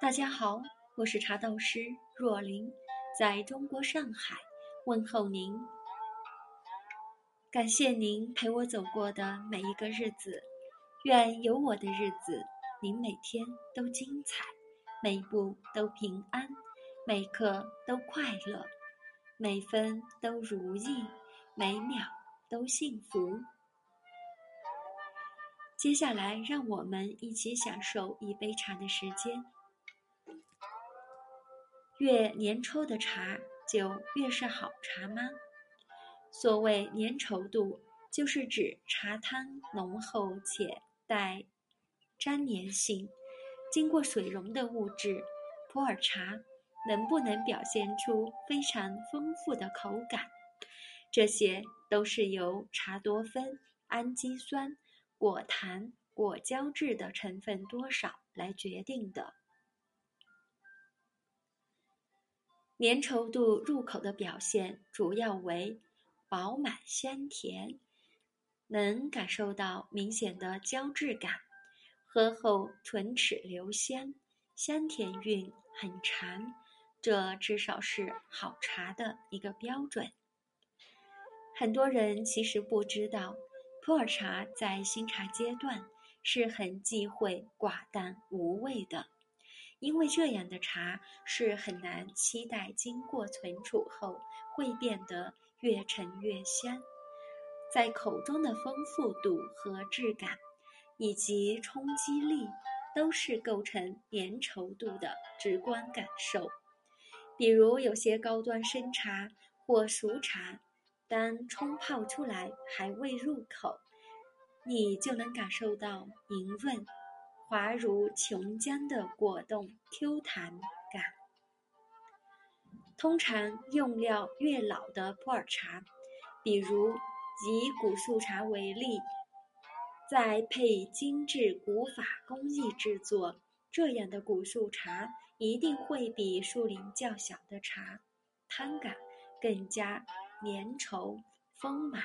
大家好，我是茶道师若琳，在中国上海问候您。感谢您陪我走过的每一个日子，愿有我的日子，您每天都精彩，每一步都平安，每刻都快乐，每分都如意，每秒都幸福。接下来，让我们一起享受一杯茶的时间。越粘稠的茶，就越是好茶吗？所谓粘稠度，就是指茶汤浓厚且带粘黏性。经过水溶的物质，普洱茶能不能表现出非常丰富的口感？这些都是由茶多酚、氨基酸。果糖、果胶质的成分多少来决定的。粘稠度入口的表现主要为饱满香甜，能感受到明显的胶质感，喝后唇齿留香，香甜韵很长，这至少是好茶的一个标准。很多人其实不知道。普洱茶在新茶阶段是很忌讳寡淡无味的，因为这样的茶是很难期待经过存储后会变得越陈越香，在口中的丰富度和质感，以及冲击力，都是构成粘稠度的直观感受。比如有些高端生茶或熟茶。当冲泡出来还未入口，你就能感受到莹润、滑如琼浆的果冻 Q 弹感。通常用料越老的普洱茶，比如以古树茶为例，再配精致古法工艺制作，这样的古树茶一定会比树龄较小的茶汤感更加。粘稠丰满。